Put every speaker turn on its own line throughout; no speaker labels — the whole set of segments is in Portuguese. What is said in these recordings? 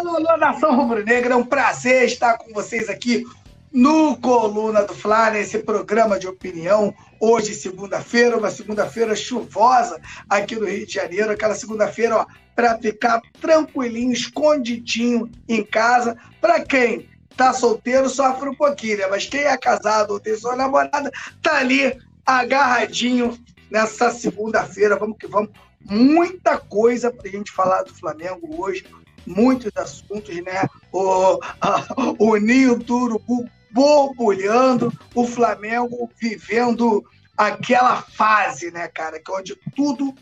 Alô, alô, nação rubro-negra, é um prazer estar com vocês aqui no Coluna do Fla, nesse programa de opinião. Hoje, segunda-feira, uma segunda-feira chuvosa aqui no Rio de Janeiro, aquela segunda-feira, para ficar tranquilinho, escondidinho em casa. Para quem tá solteiro, sofre um pouquinho, né? Mas quem é casado ou tem sua namorada, tá ali agarradinho nessa segunda-feira. Vamos que vamos. Muita coisa para a gente falar do Flamengo hoje muitos assuntos, né? O, a, o ninho urubu borbulhando, o Flamengo vivendo aquela fase, né, cara, que é onde tudo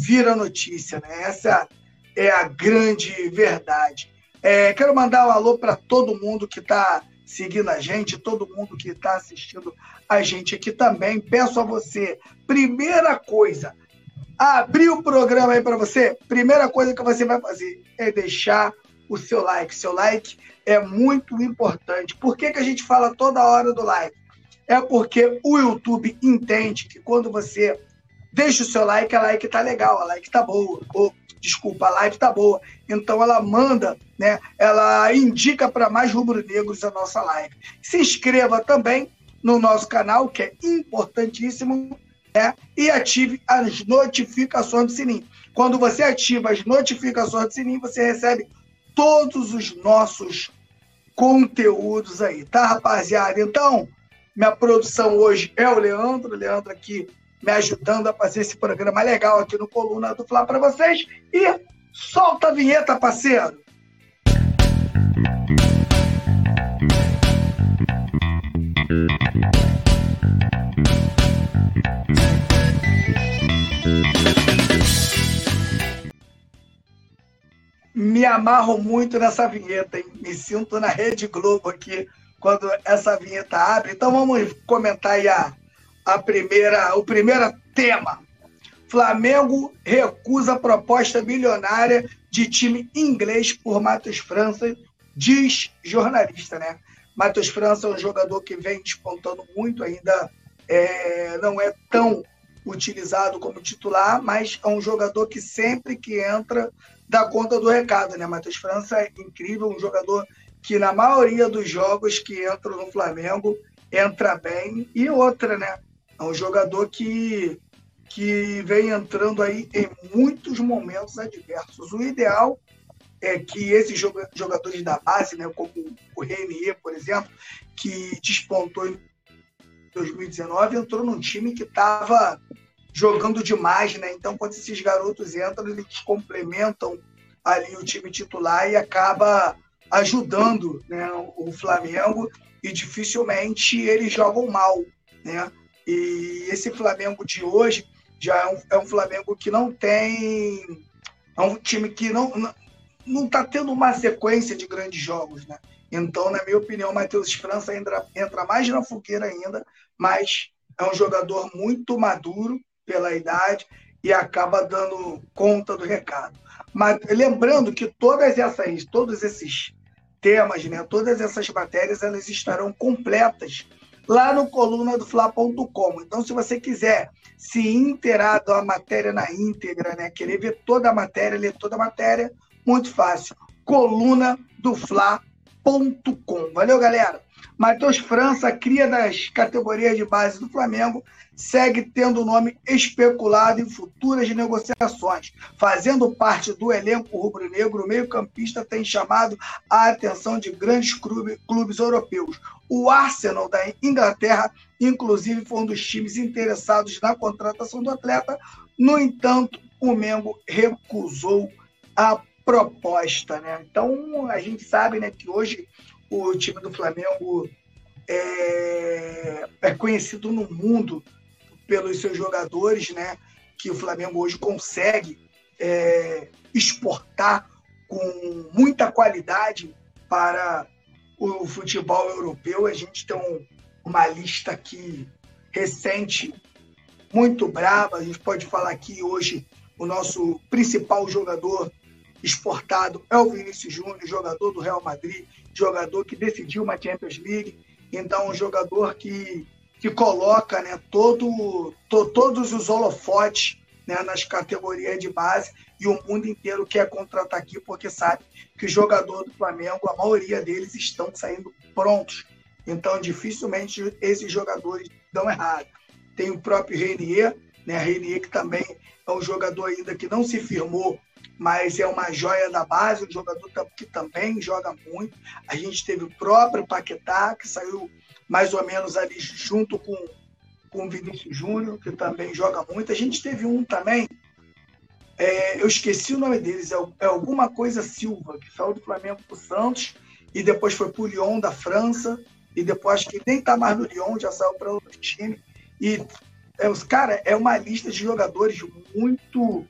vira notícia, né? Essa é a grande verdade. É, quero mandar um alô para todo mundo que está seguindo a gente, todo mundo que está assistindo a gente aqui também. Peço a você, primeira coisa, abrir o programa aí para você, primeira coisa que você vai fazer é deixar o seu like. Seu like é muito importante. Por que, que a gente fala toda hora do like? É porque o YouTube entende que quando você deixa o seu like, a like tá legal, a like tá boa. Ou, desculpa, a live tá boa. Então ela manda, né? Ela indica para mais rubro-negros a nossa live. Se inscreva também no nosso canal, que é importantíssimo né? e ative as notificações do sininho. Quando você ativa as notificações do sininho, você recebe todos os nossos conteúdos aí, tá, rapaziada? Então, minha produção hoje é o Leandro, o Leandro aqui me ajudando a fazer esse programa legal aqui no Coluna do Fla para vocês. E solta a vinheta, parceiro! Me amarro muito nessa vinheta, hein? Me sinto na Rede Globo aqui quando essa vinheta abre. Então vamos comentar aí a, a primeira, o primeiro tema. Flamengo recusa proposta milionária de time inglês por Matheus França, diz jornalista, né? Matheus França é um jogador que vem despontando muito, ainda é, não é tão utilizado como titular, mas é um jogador que sempre que entra dá conta do recado, né? Matheus França é incrível, um jogador que na maioria dos jogos que entram no Flamengo entra bem. E outra, né? É um jogador que, que vem entrando aí em muitos momentos adversos. O ideal é que esses jogadores da base, né, como o Renier, por exemplo, que despontou 2019, entrou num time que estava jogando demais, né? Então, quando esses garotos entram, eles complementam ali o time titular e acaba ajudando né, o Flamengo e dificilmente eles jogam mal, né? E esse Flamengo de hoje já é um, é um Flamengo que não tem é um time que não não está tendo uma sequência de grandes jogos, né? Então, na minha opinião, o Matheus França entra, entra mais na fogueira ainda, mas é um jogador muito maduro, pela idade e acaba dando conta do recado. Mas lembrando que todas essas, todos esses temas, né, todas essas matérias, elas estarão completas lá no coluna do fla.com. Então, se você quiser se inteirar da matéria na íntegra, né, querer ver toda a matéria, ler toda a matéria, muito fácil. Coluna do fla.com. Valeu, galera. Matheus França, cria das categorias de base do Flamengo, segue tendo o nome especulado em futuras negociações. Fazendo parte do elenco rubro-negro, o meio-campista tem chamado a atenção de grandes clubes, clubes europeus. O Arsenal da Inglaterra, inclusive, foi um dos times interessados na contratação do atleta. No entanto, o Mengo recusou a proposta. Né? Então, a gente sabe né, que hoje o time do Flamengo é, é conhecido no mundo pelos seus jogadores, né? Que o Flamengo hoje consegue é, exportar com muita qualidade para o futebol europeu. A gente tem um, uma lista aqui recente, muito brava. A gente pode falar aqui hoje o nosso principal jogador exportado é o Vinícius Júnior, jogador do Real Madrid, jogador que decidiu uma Champions League. Então, um jogador que que coloca né, todo, to, todos os holofotes né, nas categorias de base e o mundo inteiro quer contratar aqui porque sabe que o jogador do Flamengo, a maioria deles estão saindo prontos. Então, dificilmente esses jogadores dão errado. Tem o próprio Renier, né? Renier que também é um jogador ainda que não se firmou, mas é uma joia da base, um jogador que também joga muito. A gente teve o próprio Paquetá, que saiu mais ou menos ali junto com com o Vinícius Júnior, que também joga muito. A gente teve um também, é, eu esqueci o nome deles, é, é, alguma coisa Silva, que saiu do Flamengo para o Santos e depois foi para o Lyon da França, e depois que nem está mais no Lyon, já saiu para outro time. E, é, cara, é uma lista de jogadores muito,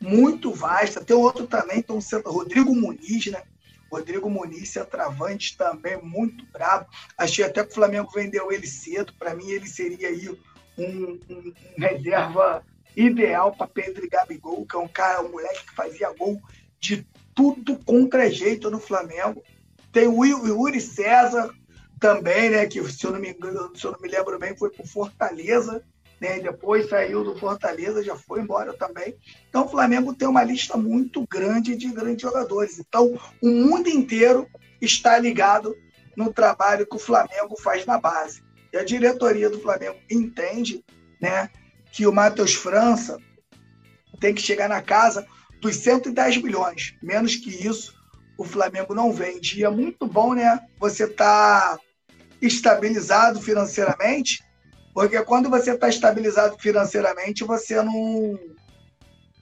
muito vasta. Tem outro também, um Rodrigo Muniz, né? Rodrigo Muniz, centroavante também muito bravo. Achei até que o Flamengo vendeu ele cedo. Para mim, ele seria aí um, um, um reserva ideal para Pedro e Gabigol, que é um cara, um moleque que fazia gol de tudo contra jeito no Flamengo. Tem o Yuri César também, né? Que se eu não me engano, se eu não me lembro bem, foi para Fortaleza né? Depois saiu do Fortaleza, já foi embora também. Então o Flamengo tem uma lista muito grande de grandes jogadores. Então o mundo inteiro está ligado no trabalho que o Flamengo faz na base. E a diretoria do Flamengo entende, né, que o Matheus França tem que chegar na casa dos 110 milhões. Menos que isso, o Flamengo não vende. E é muito bom, né? Você tá estabilizado financeiramente porque quando você está estabilizado financeiramente, você não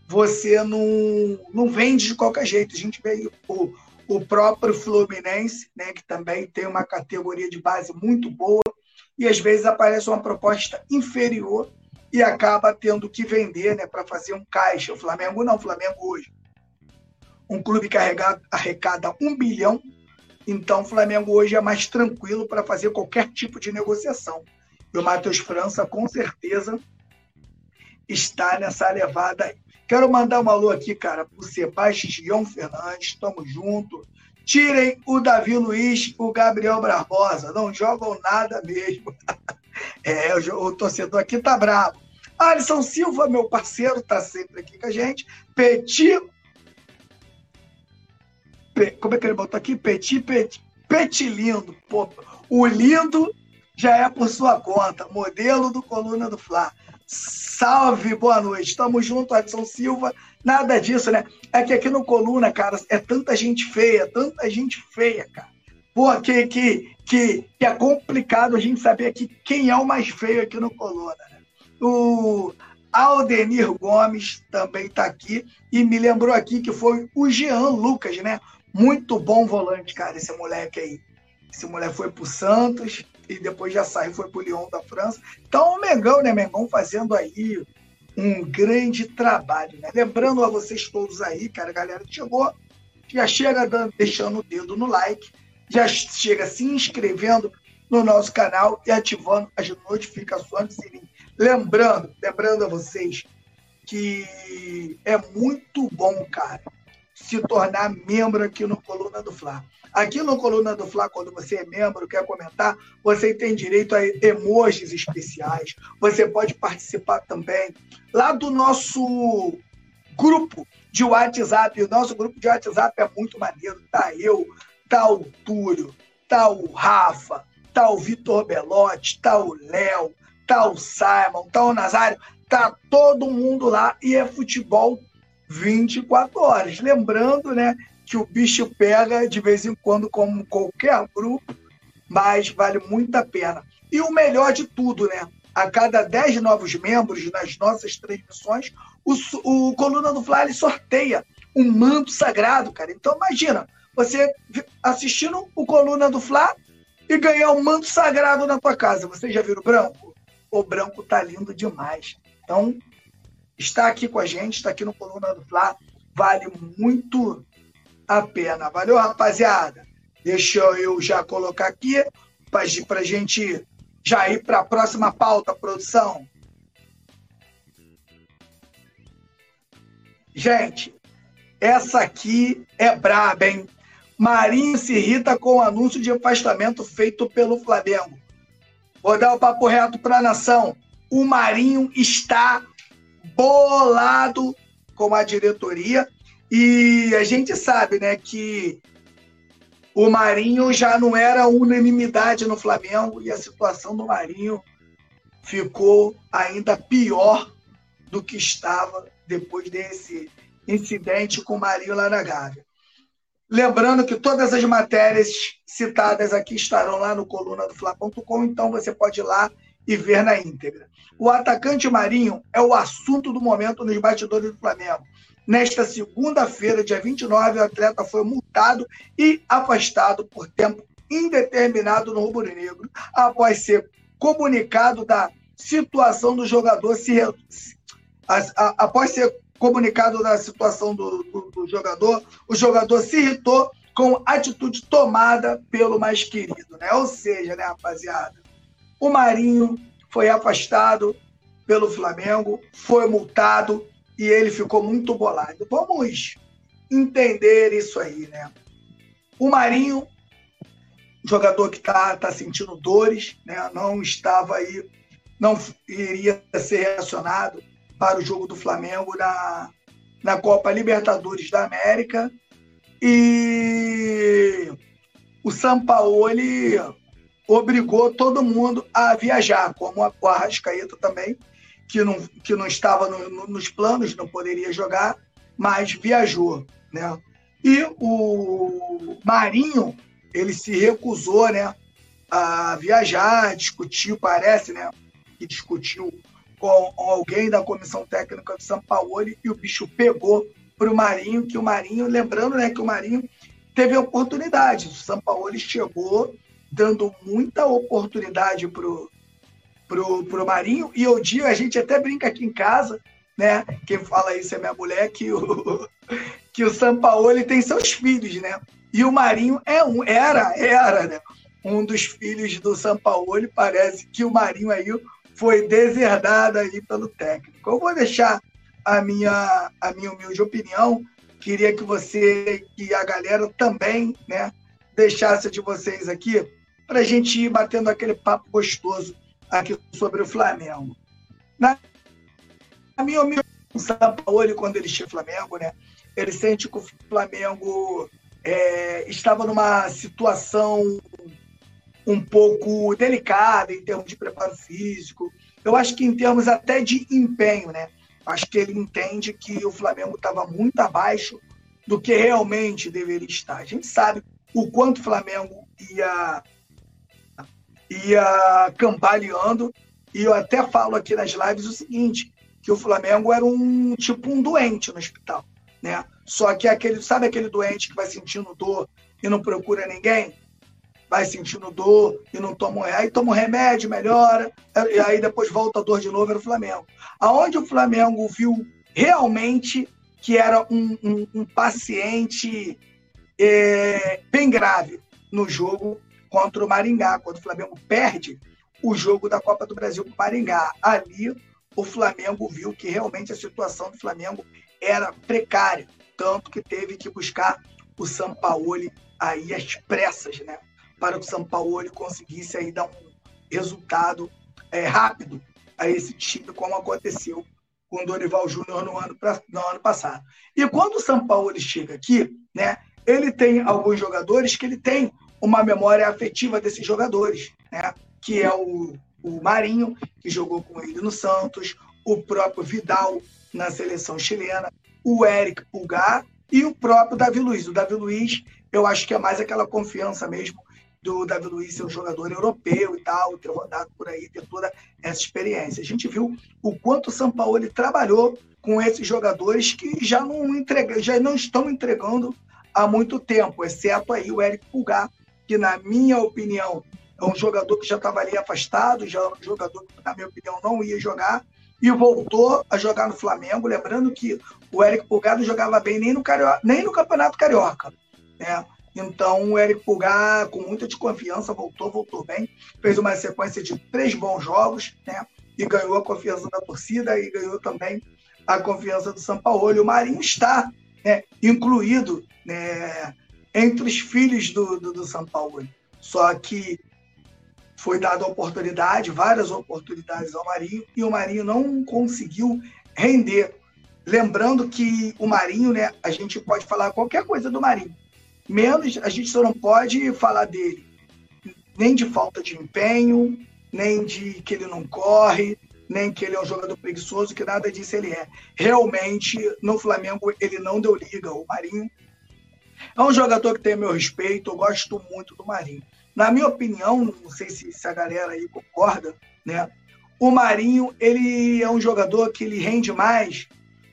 você não, não vende de qualquer jeito. A gente vê o, o próprio Fluminense, né, que também tem uma categoria de base muito boa, e às vezes aparece uma proposta inferior e acaba tendo que vender né, para fazer um caixa. O Flamengo não, o Flamengo hoje. Um clube que arrecada um bilhão, então o Flamengo hoje é mais tranquilo para fazer qualquer tipo de negociação. E o Matheus França, com certeza, está nessa levada. Quero mandar um alô aqui, cara, para o Sebastião Fernandes, estamos juntos. Tirem o Davi Luiz, o Gabriel Barbosa, não jogam nada mesmo. é, o, o torcedor aqui tá bravo. Alisson Silva, meu parceiro, tá sempre aqui com a gente. Petit. Pe... Como é que ele botou aqui? Petit, Petit, Petit lindo. Pô, o lindo já é por sua conta. Modelo do Coluna do Fla. Salve, boa noite. Estamos juntos, Adson Silva. Nada disso, né? É que aqui no Coluna, cara, é tanta gente feia, tanta gente feia, cara. Pô, que, que, que, é complicado a gente saber aqui quem é o mais feio aqui no Coluna. Né? O Aldenir Gomes também está aqui e me lembrou aqui que foi o Jean Lucas, né? Muito bom volante, cara, esse moleque aí. Esse moleque foi pro Santos, e depois já saiu, foi para o Lyon da França. Então, o Mengão, né, Mengão fazendo aí um grande trabalho, né? Lembrando a vocês todos aí, cara, a galera que chegou, já chega dando, deixando o dedo no like, já chega se inscrevendo no nosso canal e ativando as notificações Lembrando, lembrando a vocês que é muito bom, cara, se tornar membro aqui no Coluna do Fla. Aqui no Coluna do Fla, quando você é membro, quer comentar, você tem direito a emojis especiais. Você pode participar também lá do nosso grupo de WhatsApp. O nosso grupo de WhatsApp é muito maneiro. Tá eu, tá o Túlio, tá o Rafa, tá o Vitor Belotti, tá o Léo, tá o Simon, tá o Nazário, tá todo mundo lá e é futebol 24 horas. Lembrando, né, que o bicho pega de vez em quando, como qualquer grupo, mas vale muito a pena. E o melhor de tudo, né? A cada 10 novos membros nas nossas transmissões, o, o Coluna do Fly sorteia um manto sagrado, cara. Então imagina, você assistindo o Coluna do Fla e ganhar um manto sagrado na tua casa. Você já viu o branco? O branco tá lindo demais. Então, está aqui com a gente, está aqui no Coluna do Fla, vale muito a pena. Valeu, rapaziada? Deixa eu já colocar aqui para a gente já ir para a próxima pauta, produção. Gente, essa aqui é braba, hein? Marinho se irrita com o anúncio de afastamento feito pelo Flamengo. Vou dar o papo reto para a nação. O Marinho está bolado com a diretoria. E a gente sabe né, que o Marinho já não era unanimidade no Flamengo e a situação do Marinho ficou ainda pior do que estava depois desse incidente com o Marinho lá na Gávea. Lembrando que todas as matérias citadas aqui estarão lá no coluna do Fla.com, então você pode ir lá e ver na íntegra. O atacante Marinho é o assunto do momento nos bastidores do Flamengo. Nesta segunda-feira, dia 29, o atleta foi multado e afastado por tempo indeterminado no Rubro Negro, após ser comunicado da situação do jogador se após ser comunicado da situação do, do, do jogador, o jogador se irritou com atitude tomada pelo mais querido, né? Ou seja, né, rapaziada, o Marinho foi afastado pelo Flamengo, foi multado e ele ficou muito bolado. Vamos entender isso aí, né? O Marinho, jogador que tá, tá sentindo dores, né? Não estava aí, não iria ser reacionado para o jogo do Flamengo na, na Copa Libertadores da América. E o Sampaoli obrigou todo mundo a viajar, como o Arrascaeta também, que não, que não estava no, no, nos planos, não poderia jogar, mas viajou. Né? E o Marinho, ele se recusou né, a viajar, discutiu, parece, né, que discutiu com alguém da comissão técnica do São Paulo e o bicho pegou para o Marinho, que o Marinho, lembrando né, que o Marinho teve a oportunidade. O São Paulo chegou dando muita oportunidade para o pro, pro Marinho, e eu digo, a gente até brinca aqui em casa, né? Quem fala isso é minha mulher, que o, que o São Paulo tem seus filhos, né? E o Marinho é um, era, era, né? Um dos filhos do São Paulo, parece que o Marinho aí foi deserdada aí pelo técnico. Eu vou deixar a minha, a minha humilde opinião. Queria que você e a galera também, né, deixasse de vocês aqui para a gente ir batendo aquele papo gostoso aqui sobre o Flamengo. Na, na minha opinião, o Sampaoli, quando ele chega Flamengo, né, ele sente que o Flamengo é, estava numa situação um pouco delicada em termos de preparo físico. Eu acho que em termos até de empenho, né? Acho que ele entende que o Flamengo estava muito abaixo do que realmente deveria estar. A gente sabe o quanto o Flamengo ia ia cambaleando e eu até falo aqui nas lives o seguinte, que o Flamengo era um tipo um doente no hospital, né? Só que aquele, sabe aquele doente que vai sentindo dor e não procura ninguém? vai sentindo dor e não toma aí toma um remédio, melhora, e aí depois volta a dor de novo, era o Flamengo. Aonde o Flamengo viu realmente que era um, um, um paciente é, bem grave no jogo contra o Maringá, quando o Flamengo perde o jogo da Copa do Brasil para o Maringá. Ali o Flamengo viu que realmente a situação do Flamengo era precária, tanto que teve que buscar o Sampaoli aí às pressas, né? para que o São Paulo conseguisse aí dar um resultado é, rápido a esse time, como aconteceu com o Dorival Júnior no ano, no ano passado. E quando o São Paulo chega aqui, né, ele tem alguns jogadores que ele tem uma memória afetiva desses jogadores, né, que é o, o Marinho, que jogou com ele no Santos, o próprio Vidal na seleção chilena, o Eric Pulgar e o próprio Davi Luiz. O Davi Luiz, eu acho que é mais aquela confiança mesmo do Davi Luiz ser um jogador europeu e tal, ter rodado por aí, ter toda essa experiência. A gente viu o quanto o São Paulo trabalhou com esses jogadores que já não, entrega, já não estão entregando há muito tempo, exceto aí o Eric Pulgar, que na minha opinião é um jogador que já estava ali afastado, já é um jogador que, na minha opinião, não ia jogar, e voltou a jogar no Flamengo. Lembrando que o Eric Pulgar não jogava bem nem no, Carioca, nem no Campeonato Carioca. Né? Então, o Eric Pulgar, com muita desconfiança, voltou, voltou bem. Fez uma sequência de três bons jogos, né? E ganhou a confiança da torcida e ganhou também a confiança do São Paulo. E o Marinho está né, incluído né, entre os filhos do, do, do São Paulo. Só que foi dada oportunidade, várias oportunidades ao Marinho, e o Marinho não conseguiu render. Lembrando que o Marinho, né, a gente pode falar qualquer coisa do Marinho, menos a gente só não pode falar dele nem de falta de empenho, nem de que ele não corre, nem que ele é um jogador preguiçoso, que nada disso ele é. Realmente, no Flamengo, ele não deu liga. O Marinho é um jogador que tem meu respeito, eu gosto muito do Marinho. Na minha opinião, não sei se, se a galera aí concorda, né? O Marinho, ele é um jogador que ele rende mais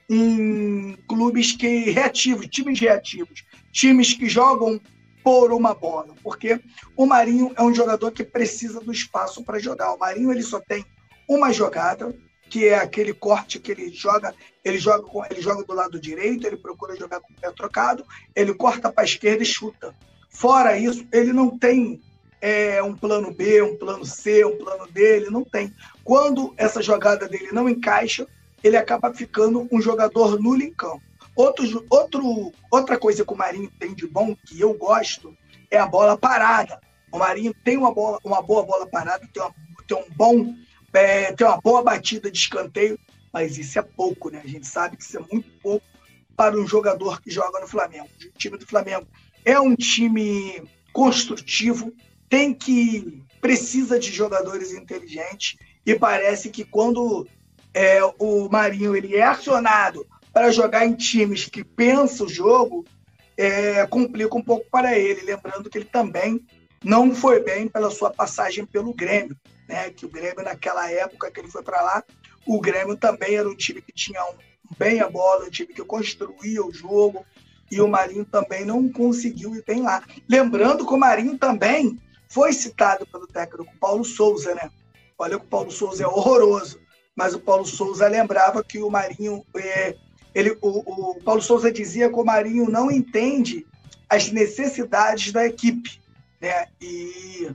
em clubes que reativos, times reativos, times que jogam por uma bola, porque o Marinho é um jogador que precisa do espaço para jogar. O Marinho ele só tem uma jogada, que é aquele corte que ele joga, ele joga com, ele joga do lado direito, ele procura jogar com o pé trocado, ele corta para a esquerda e chuta. Fora isso, ele não tem é, um plano B, um plano C, um plano D, ele não tem. Quando essa jogada dele não encaixa, ele acaba ficando um jogador nulo em campo. Outro, outro, outra coisa que o Marinho tem de bom, que eu gosto, é a bola parada. O Marinho tem uma, bola, uma boa bola parada, tem, uma, tem um bom é, tem uma boa batida de escanteio, mas isso é pouco, né? A gente sabe que isso é muito pouco para um jogador que joga no Flamengo. O time do Flamengo é um time construtivo, tem que precisa de jogadores inteligentes e parece que quando é, o Marinho ele é acionado para jogar em times que pensam o jogo, é, complica um pouco para ele. Lembrando que ele também não foi bem pela sua passagem pelo Grêmio né? Que o Grêmio, naquela época que ele foi para lá, o Grêmio também era um time que tinha um, bem a bola, um time que construía o jogo, e o Marinho também não conseguiu ir bem lá. Lembrando que o Marinho também foi citado pelo técnico Paulo Souza, né? Olha que o Paulo Souza é horroroso, mas o Paulo Souza lembrava que o Marinho. É, ele, o, o Paulo Souza dizia que o Marinho não entende as necessidades da equipe. Né? E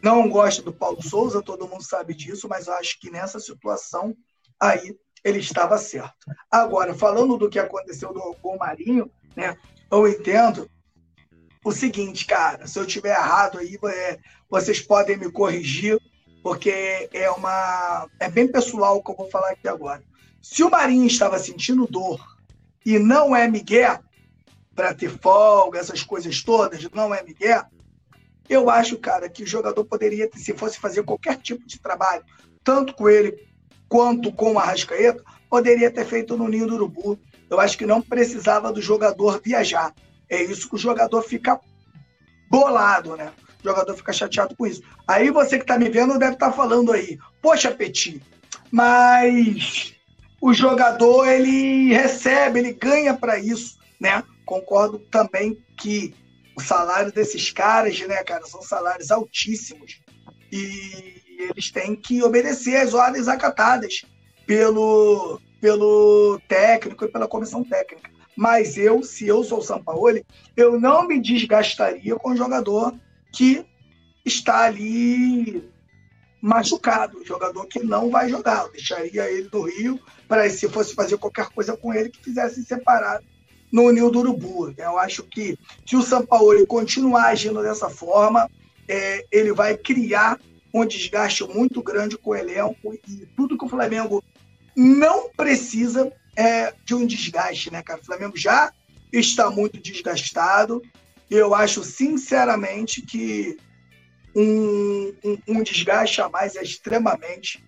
não gosto do Paulo Souza, todo mundo sabe disso, mas acho que nessa situação aí ele estava certo. Agora, falando do que aconteceu com o Marinho, né, eu entendo o seguinte, cara, se eu tiver errado aí, é, vocês podem me corrigir, porque é uma é bem pessoal o que eu vou falar aqui agora. Se o Marinho estava sentindo dor e não é Miguel para ter folga, essas coisas todas, não é Miguel, eu acho, cara, que o jogador poderia, se fosse fazer qualquer tipo de trabalho, tanto com ele quanto com o Arrascaeta, poderia ter feito no Ninho do Urubu. Eu acho que não precisava do jogador viajar. É isso que o jogador fica bolado, né? O jogador fica chateado com isso. Aí você que está me vendo deve estar tá falando aí, poxa, Petit, mas o jogador ele recebe, ele ganha para isso, né? Concordo também que o salário desses caras, né, cara, são salários altíssimos. E eles têm que obedecer às ordens acatadas pelo, pelo técnico e pela comissão técnica. Mas eu, se eu sou o Sampaoli, eu não me desgastaria com um jogador que está ali machucado, jogador que não vai jogar. Eu deixaria ele do Rio para se fosse fazer qualquer coisa com ele que fizesse separado no Nil do Urubu. Eu acho que se o São Paulo continuar agindo dessa forma, é, ele vai criar um desgaste muito grande com o elenco e tudo que o Flamengo não precisa é de um desgaste, né, cara? O Flamengo já está muito desgastado eu acho, sinceramente, que um, um, um desgaste a mais é extremamente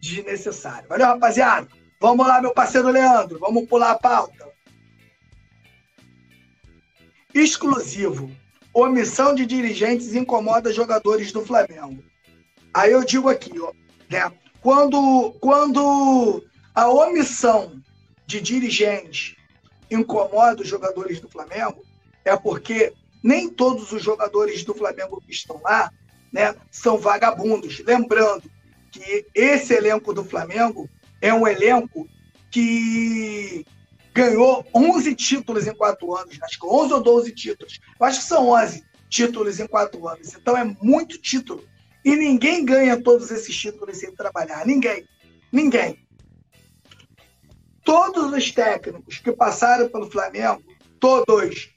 desnecessário. Valeu, rapaziada? Vamos lá, meu parceiro Leandro, vamos pular a pauta. Exclusivo. Omissão de dirigentes incomoda jogadores do Flamengo. Aí eu digo aqui, ó, né? Quando, quando a omissão de dirigentes incomoda os jogadores do Flamengo, é porque nem todos os jogadores do Flamengo que estão lá né, são vagabundos. Lembrando que esse elenco do Flamengo é um elenco que ganhou 11 títulos em quatro anos, acho que 11 ou 12 títulos. Eu acho que são 11 títulos em quatro anos. Então é muito título. E ninguém ganha todos esses títulos sem trabalhar. Ninguém. Ninguém. Todos os técnicos que passaram pelo Flamengo, todos,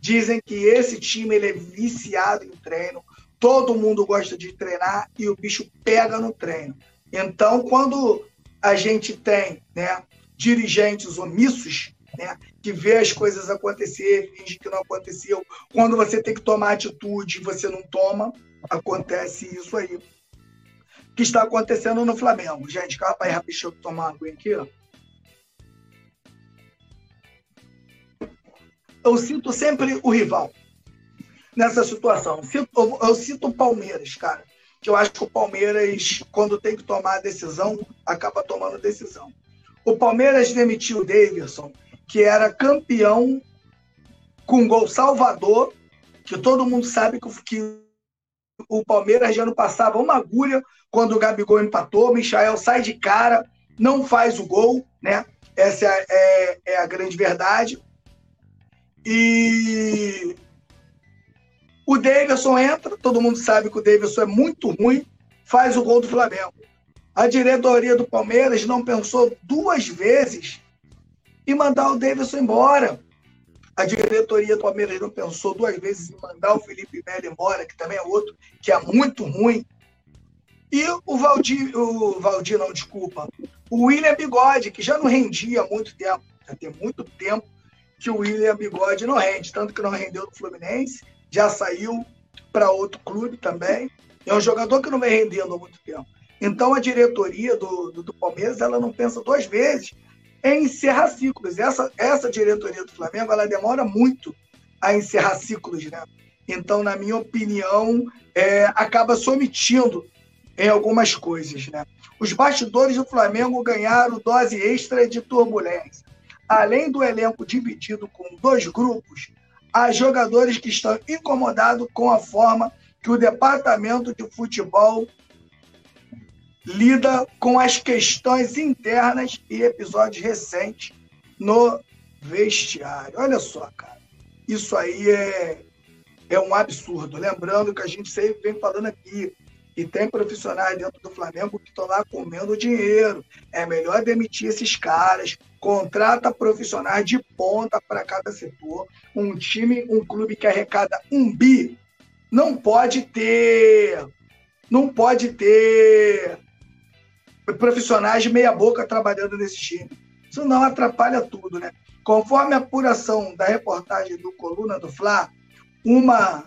dizem que esse time ele é viciado em treino. Todo mundo gosta de treinar e o bicho pega no treino. Então, quando a gente tem né, dirigentes omissos, né, que vê as coisas acontecer, finge que não aconteceu. Quando você tem que tomar atitude, você não toma, acontece isso aí. Que está acontecendo no Flamengo. Gente, calma aí, rapidinho, eu tomar água aqui, ó. Eu sinto sempre o rival nessa situação. Eu, eu cito o Palmeiras, cara. Que eu acho que o Palmeiras, quando tem que tomar a decisão, acaba tomando decisão. O Palmeiras demitiu o Davidson, que era campeão com gol salvador, que todo mundo sabe que, que o Palmeiras já não passava uma agulha quando o Gabigol empatou. O Michael sai de cara, não faz o gol, né? Essa é, é, é a grande verdade. E o Davidson entra, todo mundo sabe que o Davidson é muito ruim, faz o gol do Flamengo. A diretoria do Palmeiras não pensou duas vezes em mandar o Davidson embora. A diretoria do Palmeiras não pensou duas vezes em mandar o Felipe Melo embora, que também é outro que é muito ruim. E o Valdir, o Valdir não, desculpa, o William Bigode, que já não rendia há muito tempo, já tem muito tempo que o William Bigode não rende, tanto que não rendeu no Fluminense, já saiu para outro clube também. É um jogador que não vem rendendo há muito tempo. Então a diretoria do, do, do, Palmeiras ela não pensa duas vezes em encerrar ciclos. Essa, essa diretoria do Flamengo ela demora muito a encerrar ciclos, né? Então, na minha opinião, é, acaba se omitindo em algumas coisas, né? Os bastidores do Flamengo ganharam dose extra de turbulência além do elenco dividido com dois grupos, há jogadores que estão incomodados com a forma que o departamento de futebol lida com as questões internas e episódios recentes no vestiário. Olha só, cara. Isso aí é, é um absurdo. Lembrando que a gente sempre vem falando aqui, e tem profissionais dentro do Flamengo que estão lá comendo dinheiro. É melhor demitir esses caras, contrata profissionais de ponta para cada setor. Um time, um clube que arrecada um bi, não pode ter. Não pode ter profissionais de meia boca trabalhando nesse time. Isso não atrapalha tudo, né? Conforme a apuração da reportagem do Coluna do Fla, uma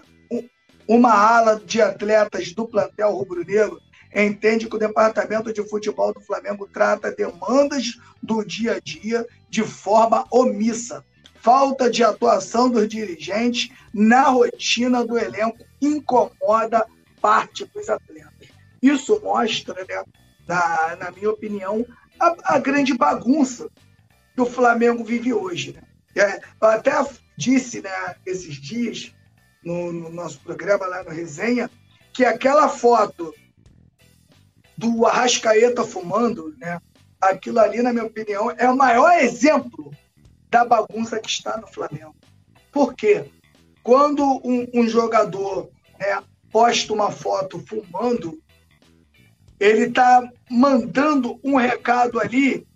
uma ala de atletas do plantel rubro-negro entende que o departamento de futebol do Flamengo trata demandas do dia a dia de forma omissa. Falta de atuação dos dirigentes na rotina do elenco incomoda parte dos atletas. Isso mostra, né, na, na minha opinião, a, a, grande bagunça que o Flamengo vive hoje. Né? É, eu até disse né, esses dias no, no nosso programa lá no Resenha, que aquela foto do Arrascaeta fumando, né? Aquilo ali, na minha opinião, é o maior exemplo da bagunça que está no Flamengo. Por quê? Quando um, um jogador né, posta uma foto fumando, ele está mandando um recado ali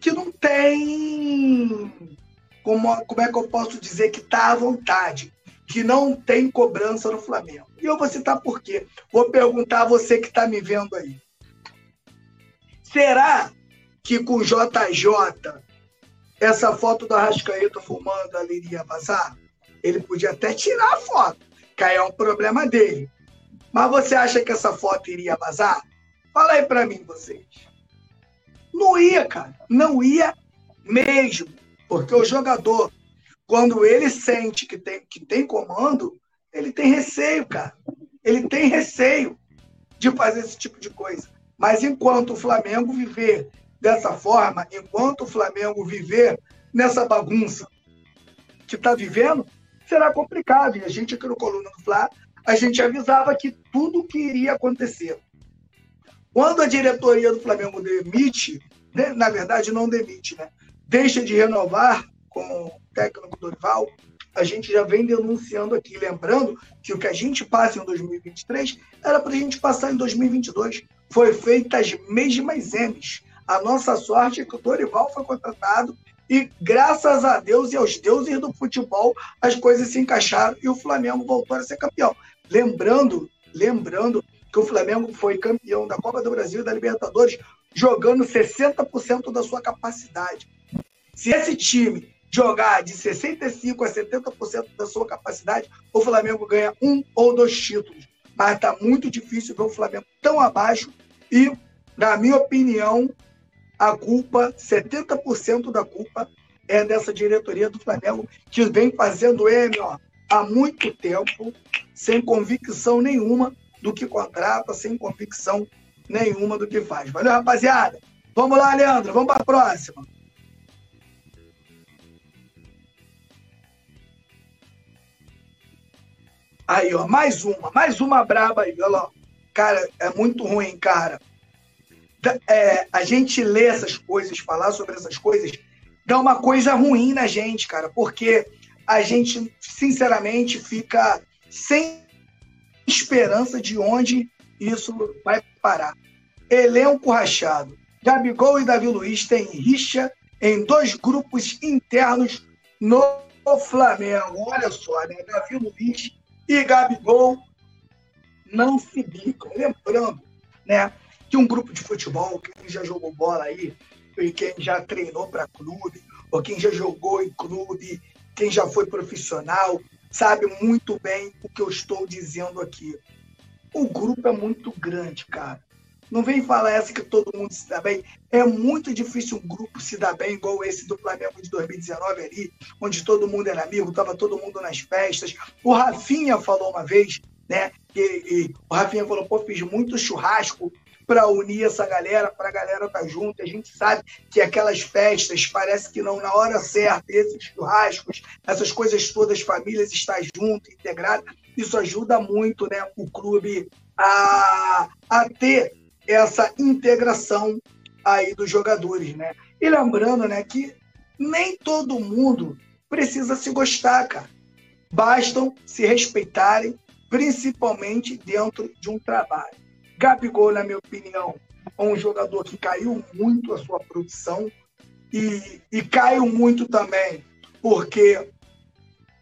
que não tem. Como, como é que eu posso dizer que está à vontade? que não tem cobrança no Flamengo. E eu vou citar por quê. Vou perguntar a você que está me vendo aí. Será que com JJ essa foto do Arrascaeta fumando ali iria vazar? Ele podia até tirar a foto, que aí é um problema dele. Mas você acha que essa foto iria vazar? Fala aí para mim, vocês. Não ia, cara. Não ia mesmo. Porque o jogador quando ele sente que tem, que tem comando, ele tem receio, cara. Ele tem receio de fazer esse tipo de coisa. Mas enquanto o Flamengo viver dessa forma, enquanto o Flamengo viver nessa bagunça que está vivendo, será complicado. E a gente aqui no Coluna do Fla, a gente avisava que tudo que iria acontecer. Quando a diretoria do Flamengo demite, né, na verdade não demite, né, deixa de renovar com o técnico Dorival, a gente já vem denunciando aqui, lembrando que o que a gente passa em 2023 era para a gente passar em 2022. Foi feita as mesmas M's. A nossa sorte é que o Dorival foi contratado e, graças a Deus e aos deuses do futebol, as coisas se encaixaram e o Flamengo voltou a ser campeão. Lembrando, lembrando que o Flamengo foi campeão da Copa do Brasil e da Libertadores jogando 60% da sua capacidade. Se esse time jogar de 65% a 70% da sua capacidade, o Flamengo ganha um ou dois títulos. Mas está muito difícil ver o Flamengo tão abaixo e, na minha opinião, a culpa, 70% da culpa é dessa diretoria do Flamengo, que vem fazendo ele ó, há muito tempo, sem convicção nenhuma do que contrata, sem convicção nenhuma do que faz. Valeu, rapaziada? Vamos lá, Leandro, vamos para a próxima. Aí, ó, mais uma, mais uma braba aí, olha lá. Cara, é muito ruim, cara. É, a gente lê essas coisas, falar sobre essas coisas, dá uma coisa ruim na gente, cara, porque a gente, sinceramente, fica sem esperança de onde isso vai parar. Elenco rachado. Gabigol e Davi Luiz têm rixa em dois grupos internos no Flamengo. Olha só, né? Davi Luiz e Gabigol não se bicam. Lembrando né, que um grupo de futebol, quem já jogou bola aí, e quem já treinou para clube, ou quem já jogou em clube, quem já foi profissional, sabe muito bem o que eu estou dizendo aqui. O grupo é muito grande, cara. Não vem falar essa que todo mundo se dá bem. É muito difícil um grupo se dar bem, igual esse do Flamengo de 2019 ali, onde todo mundo era amigo, estava todo mundo nas festas. O Rafinha falou uma vez, né? E, o Rafinha falou, pô, fiz muito churrasco para unir essa galera, para a galera estar tá junto. A gente sabe que aquelas festas parece que não na hora certa, esses churrascos, essas coisas todas, famílias estar junto, integrado, isso ajuda muito, né, o clube a, a ter essa integração aí dos jogadores, né? E lembrando, né, que nem todo mundo precisa se gostar, cara. Bastam se respeitarem, principalmente dentro de um trabalho. Gabigol, na minha opinião, é um jogador que caiu muito a sua produção e, e caiu muito também porque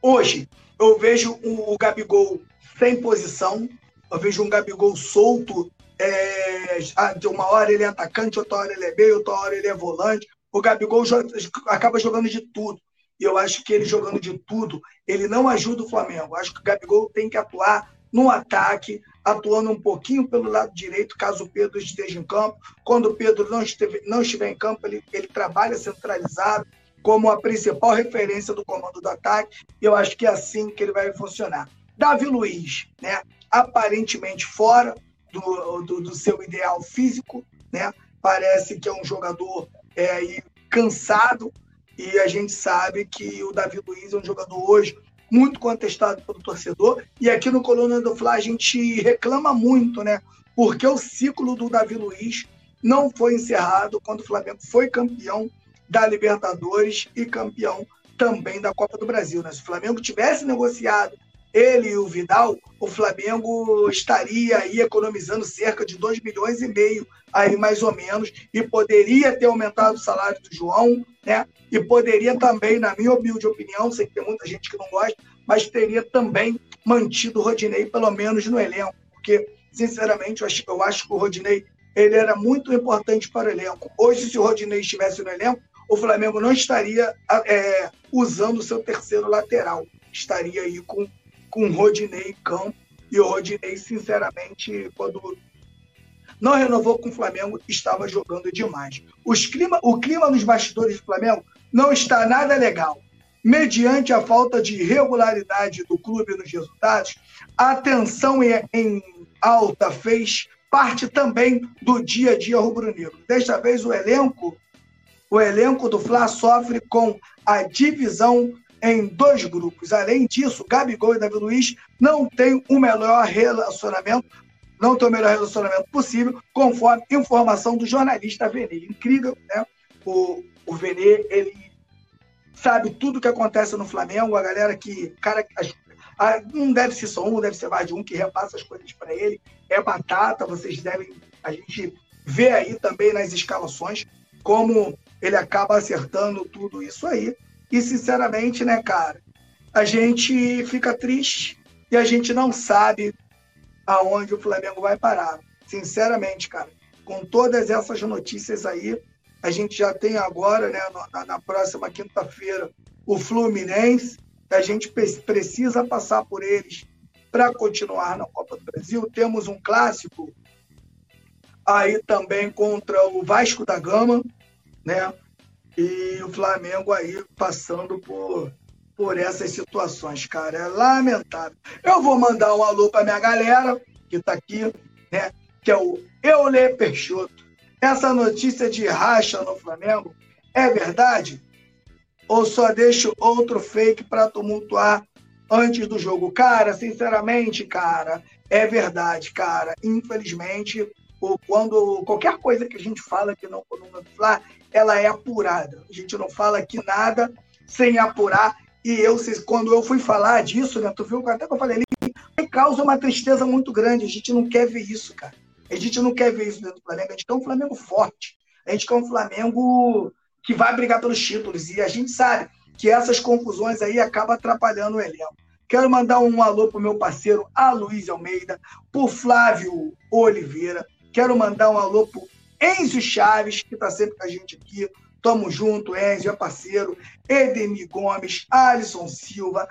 hoje eu vejo o Gabigol sem posição, eu vejo um Gabigol solto é, de uma hora ele é atacante, outra hora ele é meio, outra hora ele é volante. O Gabigol joga, acaba jogando de tudo. E eu acho que ele jogando de tudo, ele não ajuda o Flamengo. Eu acho que o Gabigol tem que atuar no ataque, atuando um pouquinho pelo lado direito, caso o Pedro esteja em campo. Quando o Pedro não, esteve, não estiver em campo, ele, ele trabalha centralizado como a principal referência do comando do ataque. Eu acho que é assim que ele vai funcionar. Davi Luiz, né? aparentemente fora, do, do, do, seu ideal físico, né? Parece que é um jogador é, cansado e a gente sabe que o Davi Luiz é um jogador hoje muito contestado pelo torcedor e aqui no Coluna do Fla a gente reclama muito, né? Porque o ciclo do Davi Luiz não foi encerrado quando o Flamengo foi campeão da Libertadores e campeão também da Copa do Brasil. Né? Se o Flamengo tivesse negociado ele e o Vidal, o Flamengo estaria aí economizando cerca de 2 milhões e meio, aí mais ou menos, e poderia ter aumentado o salário do João, né? E poderia também, na minha humilde opinião, sei que tem muita gente que não gosta, mas teria também mantido o Rodinei, pelo menos no elenco, porque, sinceramente, eu acho, eu acho que o Rodinei ele era muito importante para o elenco. Hoje, se o Rodinei estivesse no elenco, o Flamengo não estaria é, usando o seu terceiro lateral. Estaria aí com com o Rodinei em campo. E o Rodinei, sinceramente, quando não renovou com o Flamengo, estava jogando demais. Os clima, o clima nos bastidores do Flamengo não está nada legal. Mediante a falta de regularidade do clube nos resultados, a tensão em alta fez parte também do dia a dia rubro-negro. Desta vez o elenco, o elenco do Fla sofre com a divisão em dois grupos. Além disso, Gabigol e Davi Luiz não têm o melhor relacionamento, não têm o melhor relacionamento possível, conforme informação do jornalista Venê. Incrível, né? O, o Venê, ele sabe tudo o que acontece no Flamengo, a galera que. Cara, a, não deve ser só um, deve ser mais de um que repassa as coisas para ele. É batata, vocês devem. A gente vê aí também nas escalações como ele acaba acertando tudo isso aí. E, sinceramente, né, cara, a gente fica triste e a gente não sabe aonde o Flamengo vai parar. Sinceramente, cara. com todas essas notícias aí. A gente já tem agora, né, na, na próxima quinta-feira, o Fluminense. A gente precisa passar por eles para continuar na Copa do Brasil. Temos um clássico aí também contra o Vasco da Gama, né? E o Flamengo aí passando por, por essas situações, cara. É lamentável. Eu vou mandar um alô para minha galera que está aqui, né? Que é o Eulê Peixoto. Essa notícia de racha no Flamengo é verdade? Ou só deixo outro fake para tumultuar antes do jogo? Cara, sinceramente, cara, é verdade, cara. Infelizmente, quando qualquer coisa que a gente fala aqui no Coluna do Fla, ela é apurada. A gente não fala aqui nada sem apurar. E eu, quando eu fui falar disso, né, tu viu até que eu falei ali, causa uma tristeza muito grande. A gente não quer ver isso, cara. A gente não quer ver isso dentro do Flamengo. A gente quer um Flamengo forte. A gente quer um Flamengo que vai brigar pelos títulos. E a gente sabe que essas confusões aí acabam atrapalhando o elenco. Quero mandar um alô pro meu parceiro Aloysio Almeida, pro Flávio Oliveira, Quero mandar um alô pro Enzo Chaves, que está sempre com a gente aqui. Tamo junto, Enzo, é parceiro. Edemir Gomes, Alisson Silva,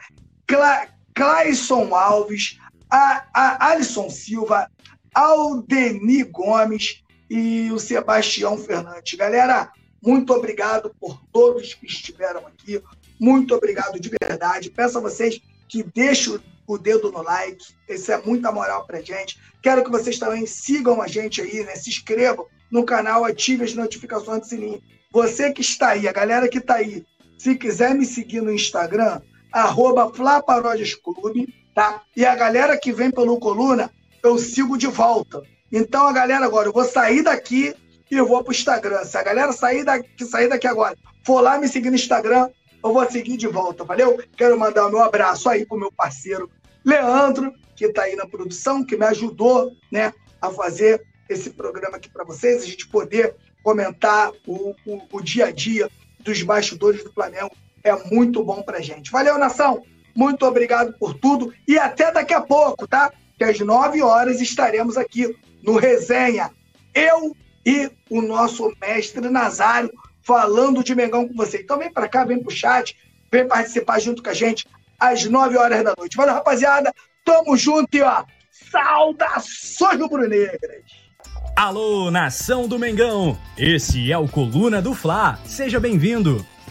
Cla Clayson Alves, a, a Alisson Silva, Aldenir Gomes e o Sebastião Fernandes. Galera, muito obrigado por todos que estiveram aqui. Muito obrigado de verdade. Peço a vocês que deixem o dedo no like. Isso é muita moral pra gente. Quero que vocês também sigam a gente aí, né? Se inscrevam no canal, ative as notificações do sininho. Você que está aí, a galera que está aí, se quiser me seguir no Instagram, arroba tá? E a galera que vem pelo Coluna, eu sigo de volta. Então, a galera, agora, eu vou sair daqui e eu vou pro Instagram. Se a galera sair daqui, sair daqui agora, for lá me seguir no Instagram, eu vou seguir de volta, valeu? Quero mandar o meu abraço aí pro meu parceiro Leandro, que está aí na produção, que me ajudou né, a fazer esse programa aqui para vocês, a gente poder comentar o, o, o, dia a dia dos bastidores do Flamengo. É muito bom para gente. Valeu, nação! Muito obrigado por tudo e até daqui a pouco, tá? Que às 9 horas estaremos aqui no Resenha. Eu e o nosso mestre Nazário falando de Mengão com você. Então vem para cá, vem pro chat, vem participar junto com a gente às 9 horas da noite. Valeu, rapaziada. Tamo junto e ó, saudações do Brunegras.
Alô, nação do Mengão! Esse é o Coluna do Fla. Seja bem-vindo.